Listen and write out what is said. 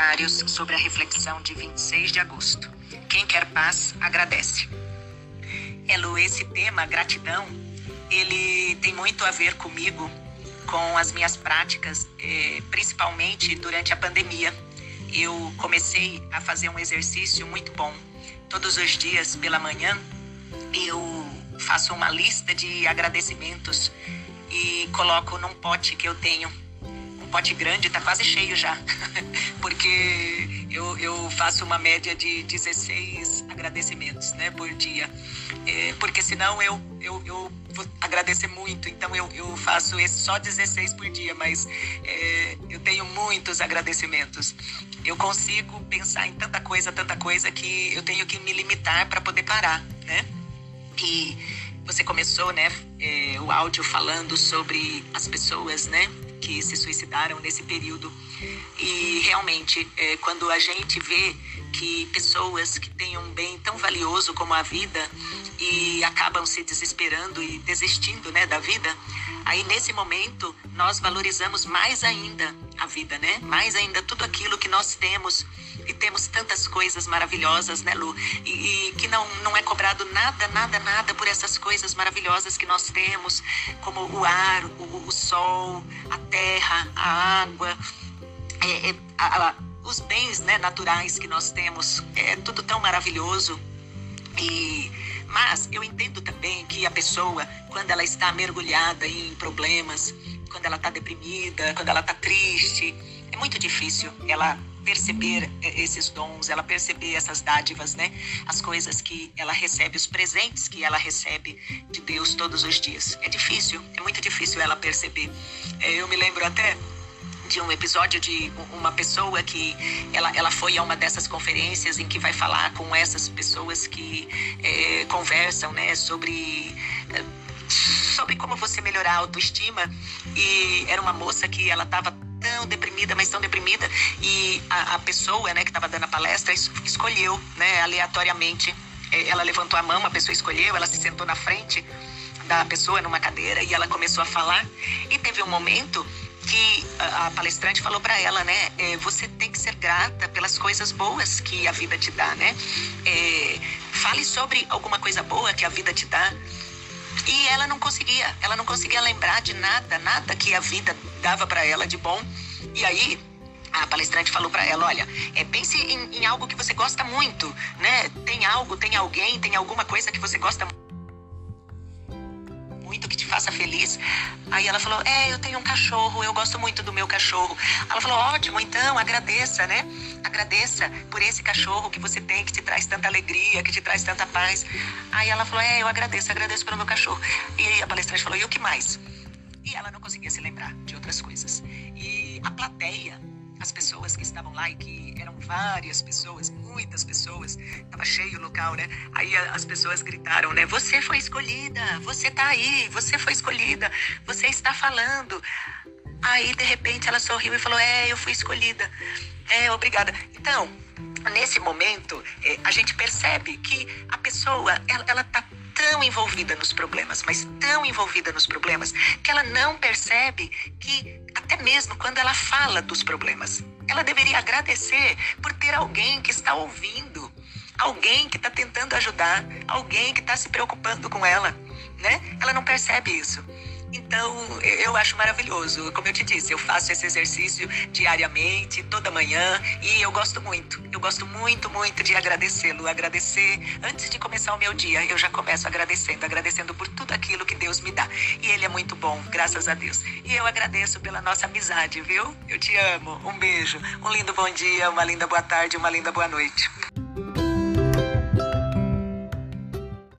comentários sobre a reflexão de 26 de agosto. Quem quer paz, agradece. Elo, esse tema, gratidão, ele tem muito a ver comigo, com as minhas práticas, eh, principalmente durante a pandemia. Eu comecei a fazer um exercício muito bom. Todos os dias pela manhã, eu faço uma lista de agradecimentos e coloco num pote que eu tenho pote grande está quase cheio já, porque eu, eu faço uma média de 16 agradecimentos né, por dia, é, porque senão eu, eu, eu vou agradecer muito, então eu, eu faço só 16 por dia, mas é, eu tenho muitos agradecimentos. Eu consigo pensar em tanta coisa, tanta coisa, que eu tenho que me limitar para poder parar, né? E você começou, né, é, o áudio falando sobre as pessoas, né, que se suicidaram nesse período. E realmente, é, quando a gente vê que pessoas que têm um bem tão valioso como a vida e acabam se desesperando e desistindo né, da vida, aí nesse momento nós valorizamos mais ainda a vida, né? Mais ainda tudo aquilo que nós temos coisas maravilhosas, né, Lu? E, e, que não, não é cobrado nada, nada, nada por essas coisas maravilhosas que nós temos, como o ar, o, o sol, a terra, a água, é, é, a, a, os bens né, naturais que nós temos. É tudo tão maravilhoso. E, mas eu entendo também que a pessoa, quando ela está mergulhada em problemas, quando ela está deprimida, quando ela está triste, é muito difícil ela perceber esses dons, ela perceber essas dádivas, né? As coisas que ela recebe, os presentes que ela recebe de Deus todos os dias. É difícil, é muito difícil ela perceber. É, eu me lembro até de um episódio de uma pessoa que ela, ela foi a uma dessas conferências em que vai falar com essas pessoas que é, conversam, né, sobre sobre como você melhorar a autoestima e era uma moça que ela estava tão deprimida, mas tão deprimida. E a, a pessoa né, que estava dando a palestra escolheu, né, aleatoriamente. É, ela levantou a mão, a pessoa escolheu, ela se sentou na frente da pessoa numa cadeira e ela começou a falar. E teve um momento que a, palestrante falou para ela, né? É, você tem que ser grata pelas coisas boas que a vida te dá, né? É, fale sobre alguma coisa boa que a vida te dá. E ela não conseguia, ela não conseguia lembrar de nada, nada que a vida dava para ela de bom. E aí a palestrante falou para ela, olha, é, pense em, em, algo que você gosta muito, né? Tem algo, tem alguém, tem alguma coisa que você gosta muito faça feliz. Aí ela falou: É, eu tenho um cachorro, eu gosto muito do meu cachorro. Ela falou: Ótimo, então agradeça, né? Agradeça por esse cachorro que você tem, que te traz tanta alegria, que te traz tanta paz. Aí ela falou: É, eu agradeço, agradeço pelo meu cachorro. E a palestrante falou: E o que mais? E ela não conseguia se lembrar de outras coisas. E a plateia lá e que eram várias pessoas, muitas pessoas, estava cheio o local, né? Aí as pessoas gritaram, né? Você foi escolhida, você tá aí, você foi escolhida, você está falando. Aí de repente ela sorriu e falou: É, eu fui escolhida. É, obrigada. Então, nesse momento, é, a gente percebe que a pessoa, ela, ela tá tão envolvida nos problemas, mas tão envolvida nos problemas, que ela não percebe que, até mesmo quando ela fala dos problemas, ela deveria agradecer por ter alguém que está ouvindo, alguém que está tentando ajudar, alguém que está se preocupando com ela, né? Ela não percebe isso. Então, eu acho maravilhoso. Como eu te disse, eu faço esse exercício diariamente, toda manhã, e eu gosto muito. Eu gosto muito, muito de agradecê-lo. Agradecer antes de começar o meu dia. Eu já começo agradecendo, agradecendo por tudo aquilo que Deus me dá. E Ele é muito bom, graças a Deus. E eu agradeço pela nossa amizade, viu? Eu te amo. Um beijo, um lindo bom dia, uma linda boa tarde, uma linda boa noite.